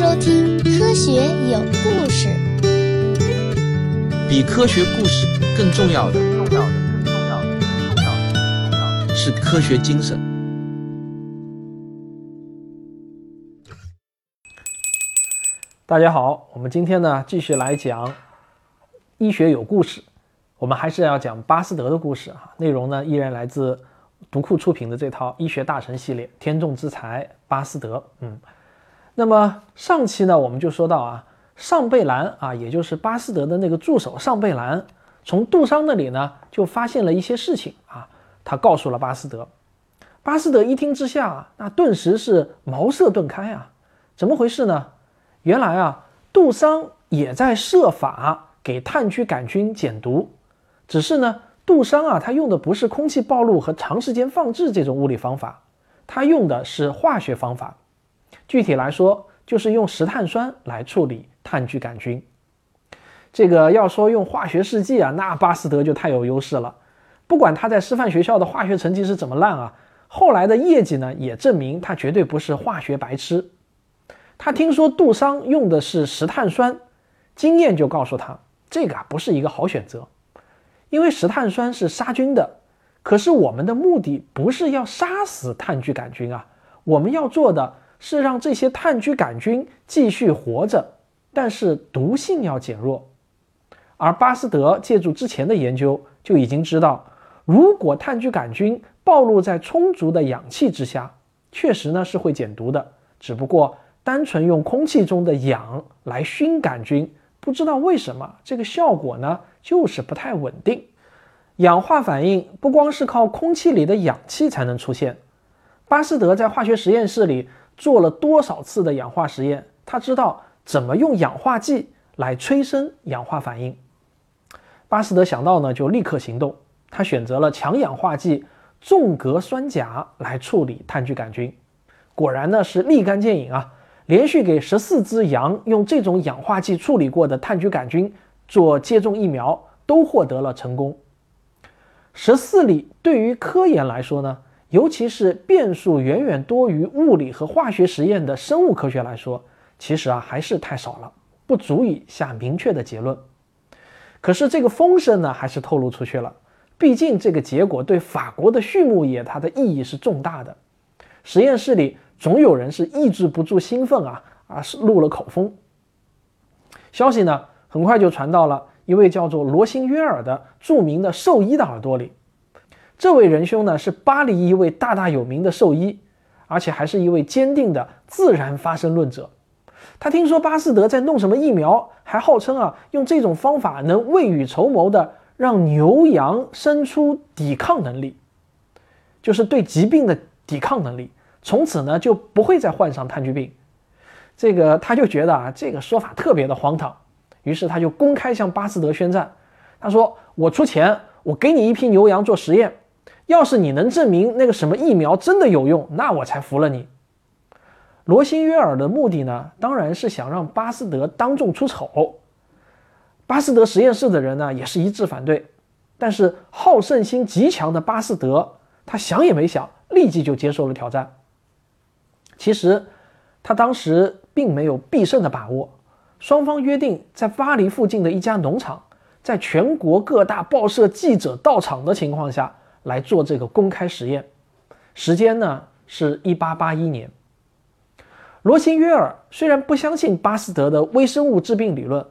收听《科学有故事》。比科学故事更重要的，重要的，更重要的，更重要的，重要的是科学精神。大家好，我们今天呢继续来讲医学有故事。我们还是要讲巴斯德的故事啊，内容呢依然来自读库出品的这套医学大神系列，《天纵之才》巴斯德。嗯，那么上期呢我们就说到啊，尚贝兰啊，也就是巴斯德的那个助手尚贝兰，从杜桑那里呢就发现了一些事情啊，他告诉了巴斯德。巴斯德一听之下，那顿时是茅塞顿开啊，怎么回事呢？原来啊，杜桑也在设法给炭疽杆菌减毒，只是呢，杜桑啊，他用的不是空气暴露和长时间放置这种物理方法，他用的是化学方法。具体来说，就是用石碳酸来处理炭疽杆菌。这个要说用化学试剂啊，那巴斯德就太有优势了。不管他在师范学校的化学成绩是怎么烂啊，后来的业绩呢，也证明他绝对不是化学白痴。他听说杜桑用的是石碳酸，经验就告诉他，这个啊不是一个好选择，因为石碳酸是杀菌的，可是我们的目的不是要杀死炭疽杆菌啊，我们要做的是让这些炭疽杆菌继续活着，但是毒性要减弱。而巴斯德借助之前的研究就已经知道，如果炭疽杆菌暴露在充足的氧气之下，确实呢是会减毒的，只不过。单纯用空气中的氧来熏杆菌，不知道为什么这个效果呢，就是不太稳定。氧化反应不光是靠空气里的氧气才能出现。巴斯德在化学实验室里做了多少次的氧化实验，他知道怎么用氧化剂来催生氧化反应。巴斯德想到呢，就立刻行动。他选择了强氧化剂纵隔酸钾来处理炭疽杆菌，果然呢是立竿见影啊！连续给十四只羊用这种氧化剂处理过的炭疽杆菌做接种疫苗，都获得了成功。十四例对于科研来说呢，尤其是变数远远多于物理和化学实验的生物科学来说，其实啊还是太少了，不足以下明确的结论。可是这个风声呢，还是透露出去了。毕竟这个结果对法国的畜牧业它的意义是重大的。实验室里。总有人是抑制不住兴奋啊啊，是录了口风。消息呢，很快就传到了一位叫做罗辛约尔的著名的兽医的耳朵里。这位仁兄呢，是巴黎一位大大有名的兽医，而且还是一位坚定的自然发生论者。他听说巴斯德在弄什么疫苗，还号称啊，用这种方法能未雨绸缪的让牛羊生出抵抗能力，就是对疾病的抵抗能力。从此呢就不会再患上炭疽病，这个他就觉得啊这个说法特别的荒唐，于是他就公开向巴斯德宣战。他说：“我出钱，我给你一批牛羊做实验，要是你能证明那个什么疫苗真的有用，那我才服了你。”罗辛约尔的目的呢，当然是想让巴斯德当众出丑。巴斯德实验室的人呢也是一致反对，但是好胜心极强的巴斯德，他想也没想，立即就接受了挑战。其实，他当时并没有必胜的把握。双方约定在巴黎附近的一家农场，在全国各大报社记者到场的情况下来做这个公开实验。时间呢是一八八一年。罗辛约尔虽然不相信巴斯德的微生物致病理论，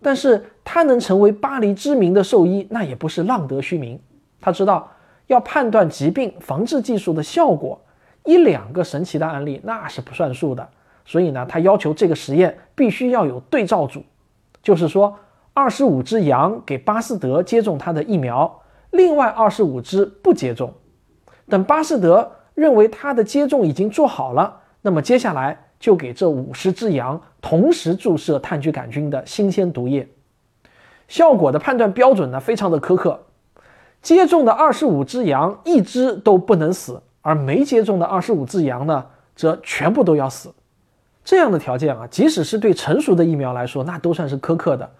但是他能成为巴黎知名的兽医，那也不是浪得虚名。他知道要判断疾病防治技术的效果。一两个神奇的案例那是不算数的，所以呢，他要求这个实验必须要有对照组，就是说，二十五只羊给巴斯德接种他的疫苗，另外二十五只不接种。等巴斯德认为他的接种已经做好了，那么接下来就给这五十只羊同时注射炭疽杆菌的新鲜毒液。效果的判断标准呢，非常的苛刻，接种的二十五只羊一只都不能死。而没接种的二十五只羊呢，则全部都要死。这样的条件啊，即使是对成熟的疫苗来说，那都算是苛刻的。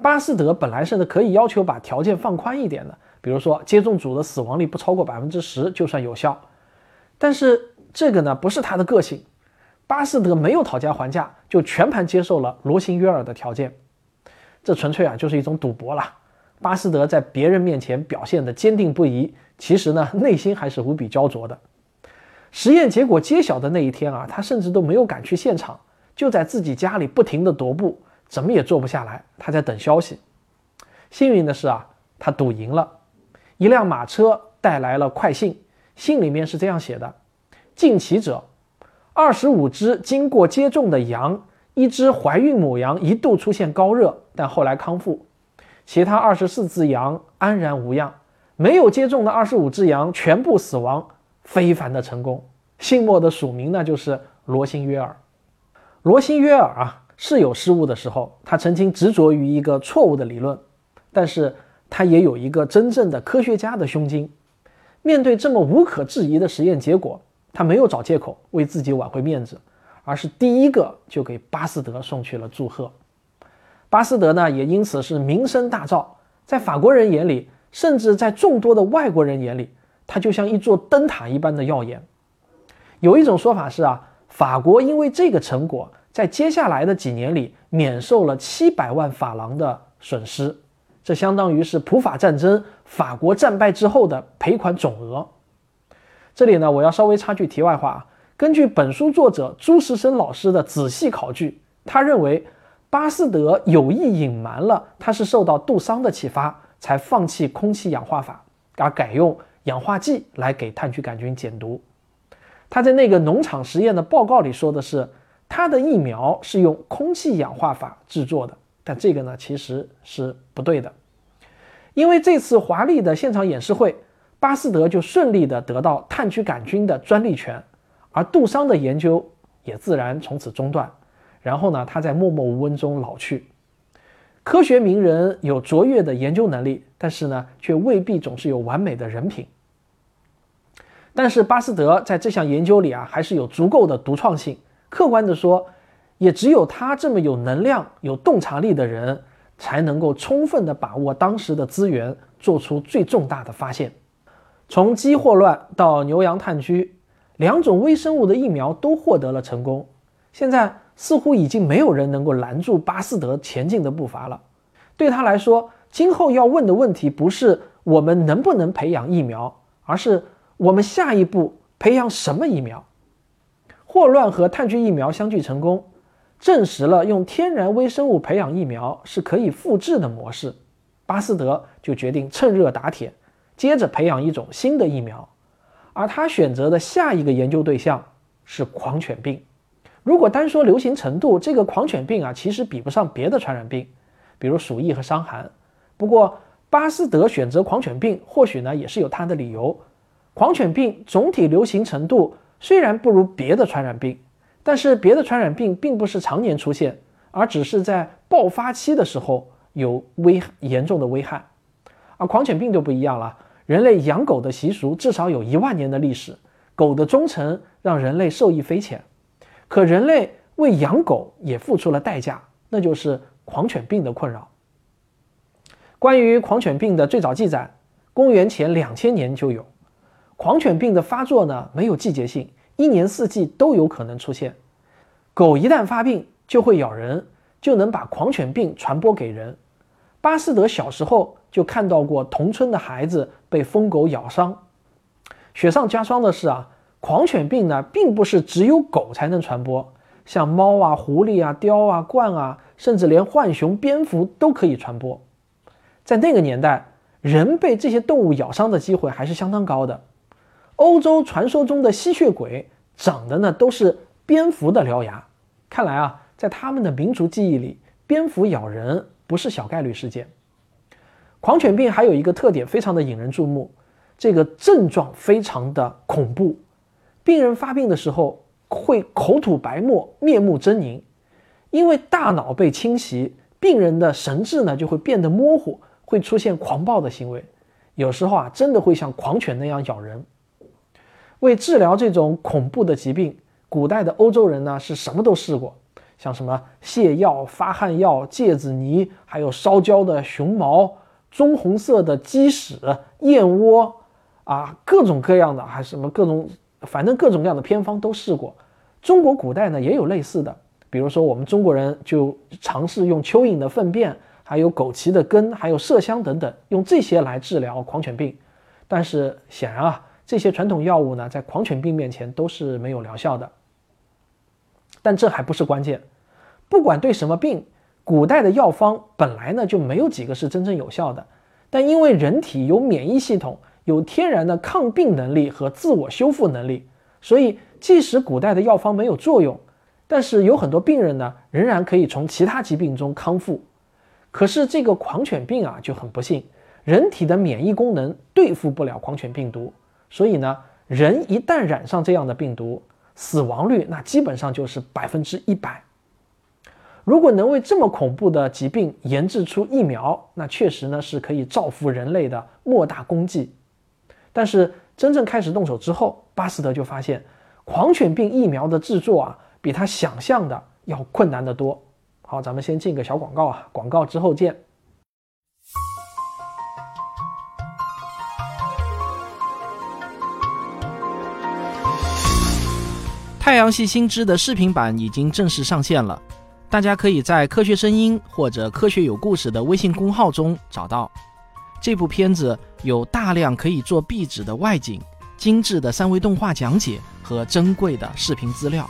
巴斯德本来是可以要求把条件放宽一点的，比如说接种组的死亡率不超过百分之十就算有效。但是这个呢，不是他的个性。巴斯德没有讨价还价，就全盘接受了罗辛约尔的条件。这纯粹啊就是一种赌博了。巴斯德在别人面前表现的坚定不移，其实呢内心还是无比焦灼的。实验结果揭晓的那一天啊，他甚至都没有赶去现场，就在自己家里不停的踱步，怎么也坐不下来。他在等消息。幸运的是啊，他赌赢了。一辆马车带来了快信，信里面是这样写的：近期者，二十五只经过接种的羊。一只怀孕母羊一度出现高热，但后来康复，其他二十四只羊安然无恙。没有接种的二十五只羊全部死亡，非凡的成功。信末的署名呢，就是罗辛约尔。罗辛约尔啊，是有失误的时候，他曾经执着于一个错误的理论，但是他也有一个真正的科学家的胸襟。面对这么无可置疑的实验结果，他没有找借口为自己挽回面子。而是第一个就给巴斯德送去了祝贺，巴斯德呢也因此是名声大噪，在法国人眼里，甚至在众多的外国人眼里，他就像一座灯塔一般的耀眼。有一种说法是啊，法国因为这个成果，在接下来的几年里免受了七百万法郎的损失，这相当于是普法战争法国战败之后的赔款总额。这里呢，我要稍微插句题外话啊。根据本书作者朱时生老师的仔细考据，他认为巴斯德有意隐瞒了他是受到杜桑的启发才放弃空气氧化法，而改用氧化剂来给炭疽杆菌减毒。他在那个农场实验的报告里说的是，他的疫苗是用空气氧化法制作的，但这个呢其实是不对的，因为这次华丽的现场演示会，巴斯德就顺利的得到炭疽杆菌的专利权。而杜桑的研究也自然从此中断，然后呢，他在默默无闻中老去。科学名人有卓越的研究能力，但是呢，却未必总是有完美的人品。但是巴斯德在这项研究里啊，还是有足够的独创性。客观的说，也只有他这么有能量、有洞察力的人，才能够充分地把握当时的资源，做出最重大的发现。从鸡霍乱到牛羊炭疽。两种微生物的疫苗都获得了成功，现在似乎已经没有人能够拦住巴斯德前进的步伐了。对他来说，今后要问的问题不是我们能不能培养疫苗，而是我们下一步培养什么疫苗。霍乱和炭疽疫苗相继成功，证实了用天然微生物培养疫苗是可以复制的模式。巴斯德就决定趁热打铁，接着培养一种新的疫苗。而他选择的下一个研究对象是狂犬病。如果单说流行程度，这个狂犬病啊，其实比不上别的传染病，比如鼠疫和伤寒。不过巴斯德选择狂犬病，或许呢也是有他的理由。狂犬病总体流行程度虽然不如别的传染病，但是别的传染病并不是常年出现，而只是在爆发期的时候有危严重的危害。而狂犬病就不一样了。人类养狗的习俗至少有一万年的历史，狗的忠诚让人类受益匪浅。可人类为养狗也付出了代价，那就是狂犬病的困扰。关于狂犬病的最早记载，公元前两千年就有。狂犬病的发作呢，没有季节性，一年四季都有可能出现。狗一旦发病就会咬人，就能把狂犬病传播给人。巴斯德小时候。就看到过同村的孩子被疯狗咬伤，雪上加霜的是啊，狂犬病呢，并不是只有狗才能传播，像猫啊、狐狸啊、雕啊、鹳啊，甚至连浣熊、蝙蝠都可以传播。在那个年代，人被这些动物咬伤的机会还是相当高的。欧洲传说中的吸血鬼长的呢都是蝙蝠的獠牙，看来啊，在他们的民族记忆里，蝙蝠咬人不是小概率事件。狂犬病还有一个特点，非常的引人注目，这个症状非常的恐怖。病人发病的时候会口吐白沫、面目狰狞，因为大脑被侵袭，病人的神志呢就会变得模糊，会出现狂暴的行为，有时候啊真的会像狂犬那样咬人。为治疗这种恐怖的疾病，古代的欧洲人呢是什么都试过，像什么泻药、发汗药、芥子泥，还有烧焦的熊毛。棕红色的鸡屎、燕窝啊，各种各样的，还什么各种，反正各种各样的偏方都试过，中国古代呢也有类似的，比如说我们中国人就尝试用蚯蚓的粪便，还有枸杞的根，还有麝香等等，用这些来治疗狂犬病。但是显然啊，这些传统药物呢，在狂犬病面前都是没有疗效的。但这还不是关键，不管对什么病，古代的药方本来呢就没有几个是真正有效的。但因为人体有免疫系统，有天然的抗病能力和自我修复能力，所以即使古代的药方没有作用，但是有很多病人呢仍然可以从其他疾病中康复。可是这个狂犬病啊就很不幸，人体的免疫功能对付不了狂犬病毒，所以呢，人一旦染上这样的病毒，死亡率那基本上就是百分之一百。如果能为这么恐怖的疾病研制出疫苗，那确实呢是可以造福人类的莫大功绩。但是真正开始动手之后，巴斯德就发现，狂犬病疫苗的制作啊，比他想象的要困难得多。好，咱们先进个小广告啊，广告之后见。太阳系新知的视频版已经正式上线了。大家可以在“科学声音”或者“科学有故事”的微信公号中找到这部片子，有大量可以做壁纸的外景、精致的三维动画讲解和珍贵的视频资料。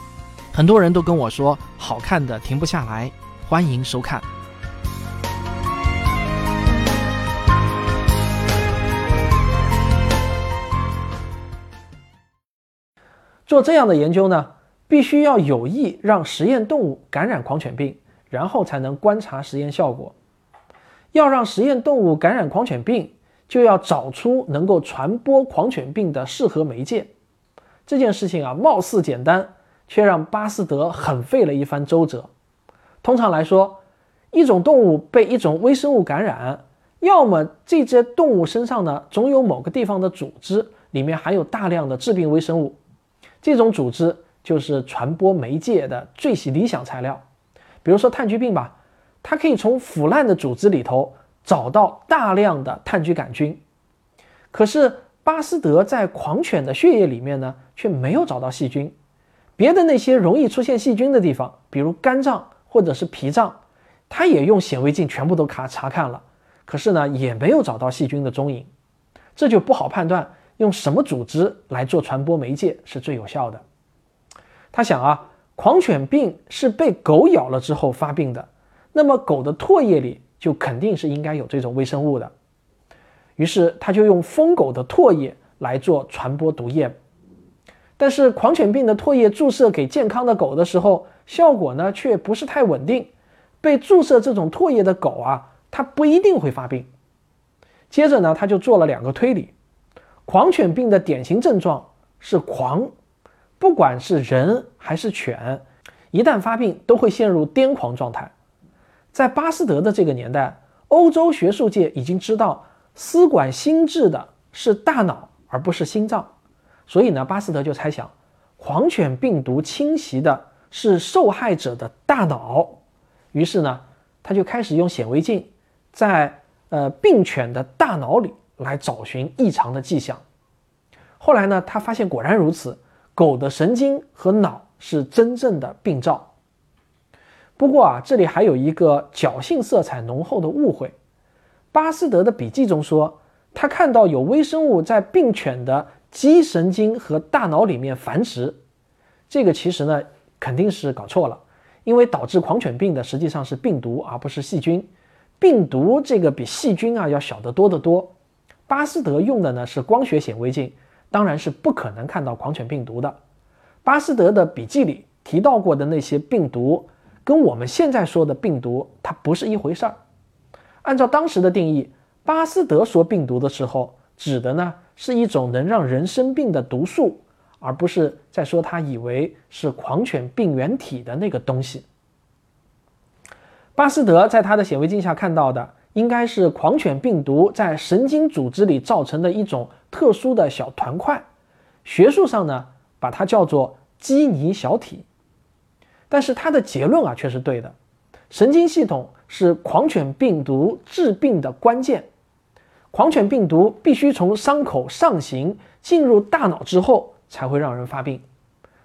很多人都跟我说好看的停不下来，欢迎收看。做这样的研究呢？必须要有意让实验动物感染狂犬病，然后才能观察实验效果。要让实验动物感染狂犬病，就要找出能够传播狂犬病的适合媒介。这件事情啊，貌似简单，却让巴斯德很费了一番周折。通常来说，一种动物被一种微生物感染，要么这只动物身上呢总有某个地方的组织里面含有大量的致病微生物，这种组织。就是传播媒介的最理想材料，比如说炭疽病吧，它可以从腐烂的组织里头找到大量的炭疽杆菌。可是巴斯德在狂犬的血液里面呢，却没有找到细菌。别的那些容易出现细菌的地方，比如肝脏或者是脾脏，他也用显微镜全部都卡查看了，可是呢，也没有找到细菌的踪影。这就不好判断用什么组织来做传播媒介是最有效的。他想啊，狂犬病是被狗咬了之后发病的，那么狗的唾液里就肯定是应该有这种微生物的。于是他就用疯狗的唾液来做传播毒液。但是狂犬病的唾液注射给健康的狗的时候，效果呢却不是太稳定。被注射这种唾液的狗啊，它不一定会发病。接着呢，他就做了两个推理：狂犬病的典型症状是狂。不管是人还是犬，一旦发病都会陷入癫狂状态。在巴斯德的这个年代，欧洲学术界已经知道，司管心智的是大脑，而不是心脏。所以呢，巴斯德就猜想，狂犬病毒侵袭的是受害者的大脑。于是呢，他就开始用显微镜，在呃病犬的大脑里来找寻异常的迹象。后来呢，他发现果然如此。狗的神经和脑是真正的病灶。不过啊，这里还有一个侥幸色彩浓厚的误会。巴斯德的笔记中说，他看到有微生物在病犬的肌神经和大脑里面繁殖。这个其实呢，肯定是搞错了，因为导致狂犬病的实际上是病毒，而不是细菌。病毒这个比细菌啊要小得多得多。巴斯德用的呢是光学显微镜。当然是不可能看到狂犬病毒的。巴斯德的笔记里提到过的那些病毒，跟我们现在说的病毒它不是一回事儿。按照当时的定义，巴斯德说病毒的时候，指的呢是一种能让人生病的毒素，而不是在说他以为是狂犬病原体的那个东西。巴斯德在他的显微镜下看到的。应该是狂犬病毒在神经组织里造成的一种特殊的小团块，学术上呢把它叫做基尼小体。但是他的结论啊却是对的，神经系统是狂犬病毒治病的关键，狂犬病毒必须从伤口上行进入大脑之后才会让人发病，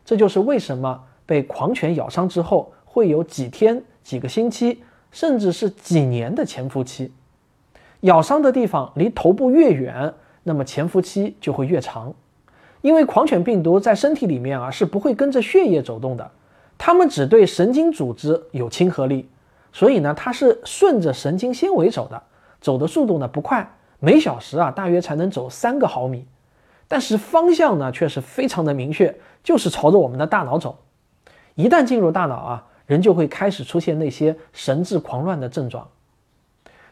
这就是为什么被狂犬咬伤之后，会有几天、几个星期，甚至是几年的潜伏期。咬伤的地方离头部越远，那么潜伏期就会越长。因为狂犬病毒在身体里面啊是不会跟着血液走动的，它们只对神经组织有亲和力，所以呢它是顺着神经纤维走的，走的速度呢不快，每小时啊大约才能走三个毫米，但是方向呢却是非常的明确，就是朝着我们的大脑走。一旦进入大脑啊，人就会开始出现那些神志狂乱的症状。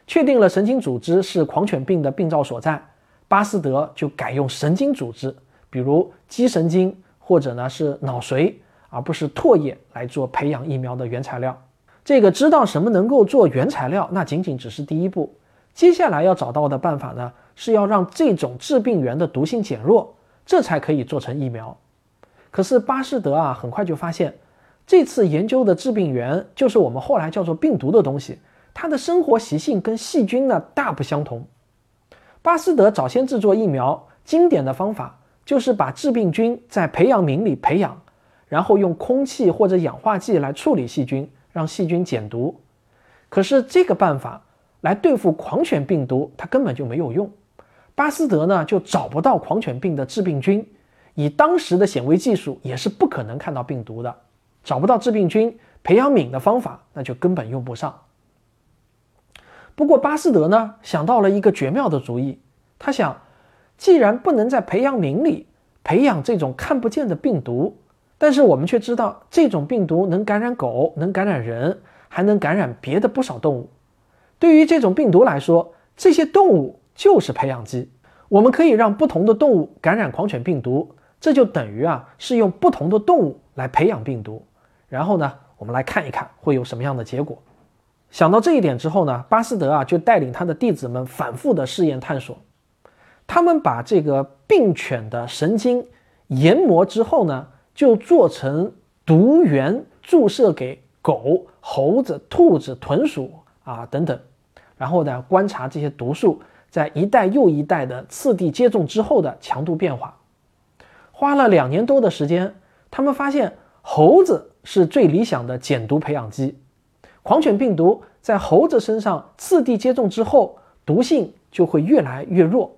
确定了神经组织是狂犬病的病灶所在，巴斯德就改用神经组织。比如肌神经或者呢是脑髓，而不是唾液来做培养疫苗的原材料。这个知道什么能够做原材料，那仅仅只是第一步。接下来要找到的办法呢，是要让这种致病源的毒性减弱，这才可以做成疫苗。可是巴斯德啊，很快就发现，这次研究的致病源就是我们后来叫做病毒的东西，它的生活习性跟细菌呢大不相同。巴斯德早先制作疫苗，经典的方法。就是把致病菌在培养皿里培养，然后用空气或者氧化剂来处理细菌，让细菌减毒。可是这个办法来对付狂犬病毒，它根本就没有用。巴斯德呢就找不到狂犬病的致病菌，以当时的显微技术也是不可能看到病毒的。找不到致病菌，培养皿的方法那就根本用不上。不过巴斯德呢想到了一个绝妙的主意，他想。既然不能在培养皿里培养这种看不见的病毒，但是我们却知道这种病毒能感染狗，能感染人，还能感染别的不少动物。对于这种病毒来说，这些动物就是培养基。我们可以让不同的动物感染狂犬病毒，这就等于啊是用不同的动物来培养病毒。然后呢，我们来看一看会有什么样的结果。想到这一点之后呢，巴斯德啊就带领他的弟子们反复的试验探索。他们把这个病犬的神经研磨之后呢，就做成毒源注射给狗、猴子、兔子、豚鼠啊等等，然后呢观察这些毒素在一代又一代的次第接种之后的强度变化。花了两年多的时间，他们发现猴子是最理想的减毒培养基，狂犬病毒在猴子身上次第接种之后，毒性就会越来越弱。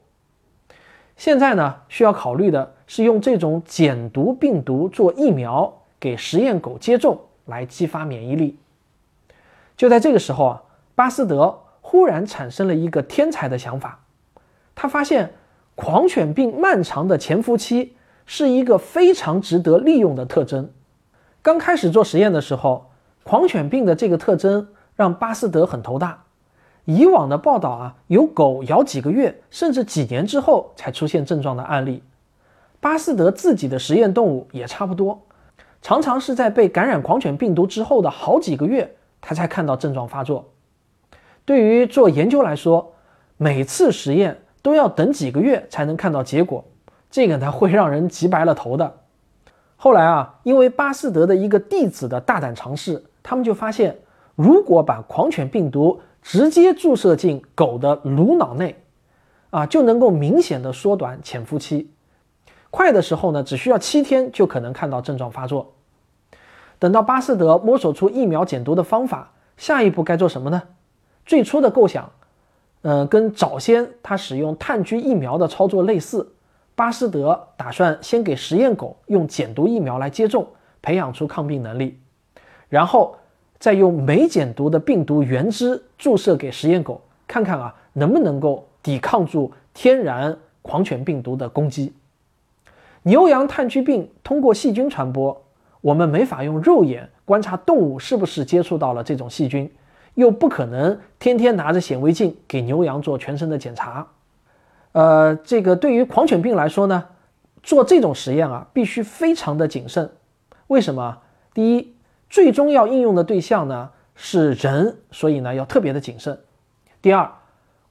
现在呢，需要考虑的是用这种减毒病毒做疫苗，给实验狗接种，来激发免疫力。就在这个时候啊，巴斯德忽然产生了一个天才的想法，他发现狂犬病漫长的潜伏期是一个非常值得利用的特征。刚开始做实验的时候，狂犬病的这个特征让巴斯德很头大。以往的报道啊，有狗咬几个月甚至几年之后才出现症状的案例。巴斯德自己的实验动物也差不多，常常是在被感染狂犬病毒之后的好几个月，他才看到症状发作。对于做研究来说，每次实验都要等几个月才能看到结果，这个呢会让人急白了头的。后来啊，因为巴斯德的一个弟子的大胆尝试，他们就发现，如果把狂犬病毒直接注射进狗的颅脑内，啊，就能够明显的缩短潜伏期。快的时候呢，只需要七天就可能看到症状发作。等到巴斯德摸索出疫苗减毒的方法，下一步该做什么呢？最初的构想，呃，跟早先他使用炭疽疫苗的操作类似。巴斯德打算先给实验狗用减毒疫苗来接种，培养出抗病能力，然后。再用没减毒的病毒原汁注射给实验狗，看看啊能不能够抵抗住天然狂犬病毒的攻击。牛羊炭疽病通过细菌传播，我们没法用肉眼观察动物是不是接触到了这种细菌，又不可能天天拿着显微镜给牛羊做全身的检查。呃，这个对于狂犬病来说呢，做这种实验啊必须非常的谨慎。为什么？第一。最终要应用的对象呢是人，所以呢要特别的谨慎。第二，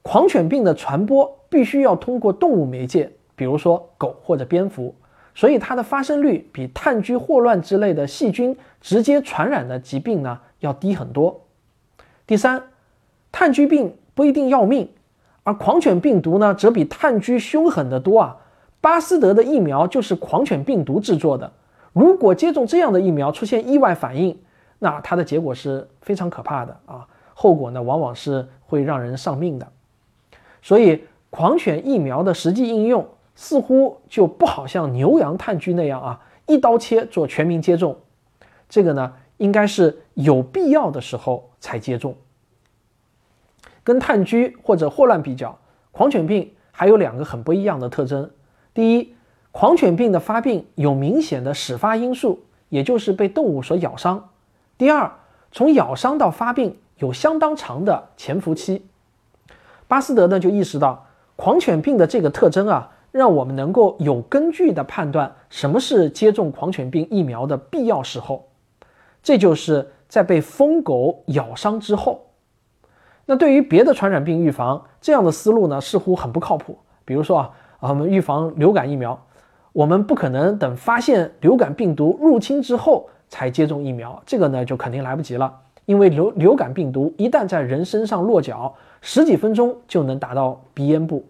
狂犬病的传播必须要通过动物媒介，比如说狗或者蝙蝠，所以它的发生率比炭疽霍乱之类的细菌直接传染的疾病呢要低很多。第三，炭疽病不一定要命，而狂犬病毒呢则比炭疽凶狠得多啊！巴斯德的疫苗就是狂犬病毒制作的。如果接种这样的疫苗出现意外反应，那它的结果是非常可怕的啊，后果呢往往是会让人丧命的。所以，狂犬疫苗的实际应用似乎就不好像牛羊炭疽那样啊，一刀切做全民接种。这个呢，应该是有必要的时候才接种。跟炭疽或者霍乱比较，狂犬病还有两个很不一样的特征。第一，狂犬病的发病有明显的始发因素，也就是被动物所咬伤。第二，从咬伤到发病有相当长的潜伏期。巴斯德呢就意识到，狂犬病的这个特征啊，让我们能够有根据地判断什么是接种狂犬病疫苗的必要时候。这就是在被疯狗咬伤之后。那对于别的传染病预防，这样的思路呢，似乎很不靠谱。比如说啊，我们预防流感疫苗，我们不可能等发现流感病毒入侵之后才接种疫苗，这个呢就肯定来不及了。因为流流感病毒一旦在人身上落脚，十几分钟就能达到鼻咽部，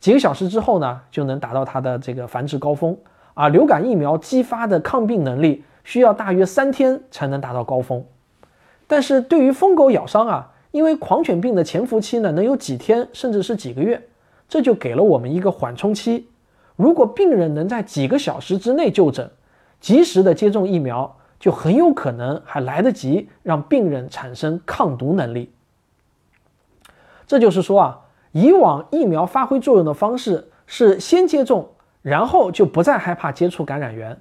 几个小时之后呢，就能达到它的这个繁殖高峰。啊，流感疫苗激发的抗病能力需要大约三天才能达到高峰。但是对于疯狗咬伤啊，因为狂犬病的潜伏期呢能有几天甚至是几个月，这就给了我们一个缓冲期。如果病人能在几个小时之内就诊，及时的接种疫苗，就很有可能还来得及让病人产生抗毒能力。这就是说啊，以往疫苗发挥作用的方式是先接种，然后就不再害怕接触感染源，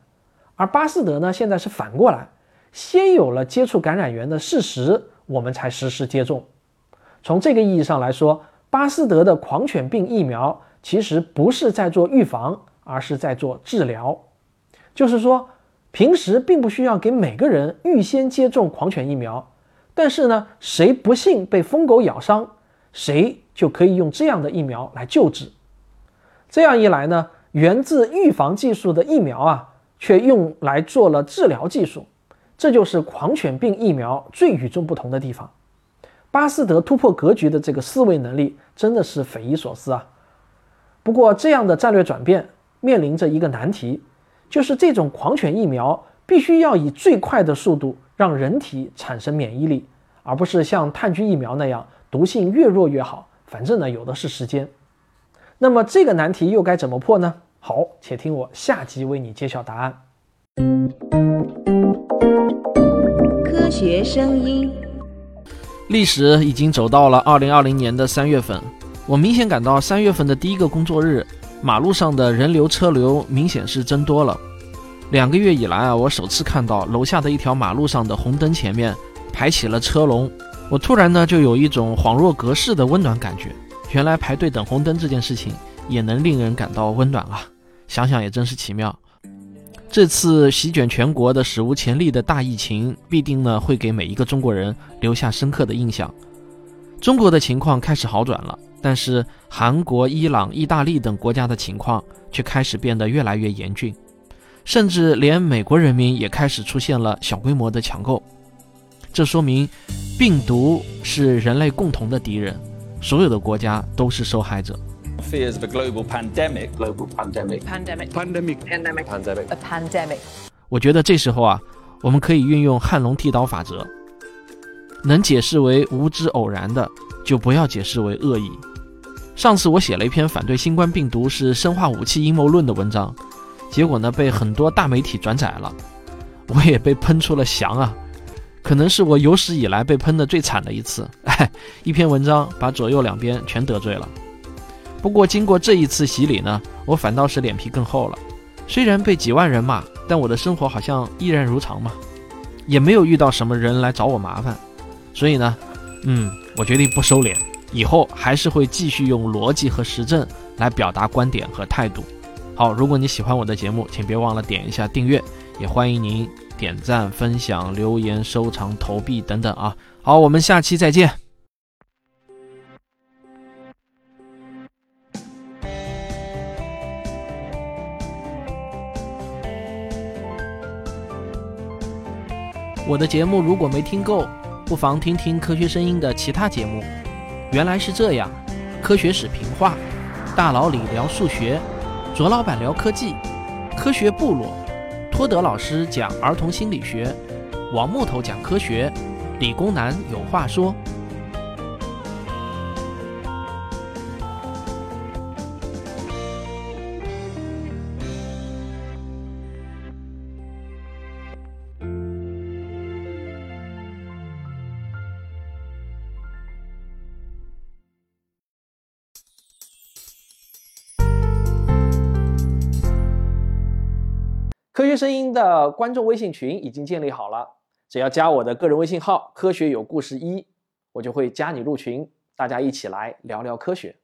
而巴斯德呢，现在是反过来，先有了接触感染源的事实，我们才实施接种。从这个意义上来说，巴斯德的狂犬病疫苗其实不是在做预防，而是在做治疗。就是说，平时并不需要给每个人预先接种狂犬疫苗，但是呢，谁不幸被疯狗咬伤？谁就可以用这样的疫苗来救治。这样一来呢，源自预防技术的疫苗啊，却用来做了治疗技术。这就是狂犬病疫苗最与众不同的地方。巴斯德突破格局的这个思维能力真的是匪夷所思啊！不过，这样的战略转变面临着一个难题，就是这种狂犬疫苗必须要以最快的速度让人体产生免疫力，而不是像炭疽疫苗那样。毒性越弱越好，反正呢有的是时间。那么这个难题又该怎么破呢？好，且听我下集为你揭晓答案。科学声音，历史已经走到了二零二零年的三月份，我明显感到三月份的第一个工作日，马路上的人流车流明显是增多了。两个月以来啊，我首次看到楼下的一条马路上的红灯前面排起了车龙。我突然呢，就有一种恍若隔世的温暖感觉。原来排队等红灯这件事情也能令人感到温暖啊！想想也真是奇妙。这次席卷全国的史无前例的大疫情，必定呢会给每一个中国人留下深刻的印象。中国的情况开始好转了，但是韩国、伊朗、意大利等国家的情况却开始变得越来越严峻，甚至连美国人民也开始出现了小规模的抢购。这说明。病毒是人类共同的敌人，所有的国家都是受害者。Fears of a global pandemic. Global pandemic. Pandemic. Pandemic. Pandemic. Pandemic. A pandemic. 我觉得这时候啊，我们可以运用汉龙剃刀法则，能解释为无知偶然的，就不要解释为恶意。上次我写了一篇反对新冠病毒是生化武器阴谋论的文章，结果呢被很多大媒体转载了，我也被喷出了翔啊。可能是我有史以来被喷的最惨的一次，哎，一篇文章把左右两边全得罪了。不过经过这一次洗礼呢，我反倒是脸皮更厚了。虽然被几万人骂，但我的生活好像依然如常嘛，也没有遇到什么人来找我麻烦。所以呢，嗯，我决定不收敛，以后还是会继续用逻辑和实证来表达观点和态度。好，如果你喜欢我的节目，请别忘了点一下订阅，也欢迎您。点赞、分享、留言、收藏、投币等等啊！好，我们下期再见。我的节目如果没听够，不妨听听科学声音的其他节目。原来是这样，科学史评话，大佬李聊数学，卓老板聊科技，科学部落。托德老师讲儿童心理学，王木头讲科学，理工男有话说。声音的观众微信群已经建立好了，只要加我的个人微信号“科学有故事一”，我就会加你入群，大家一起来聊聊科学。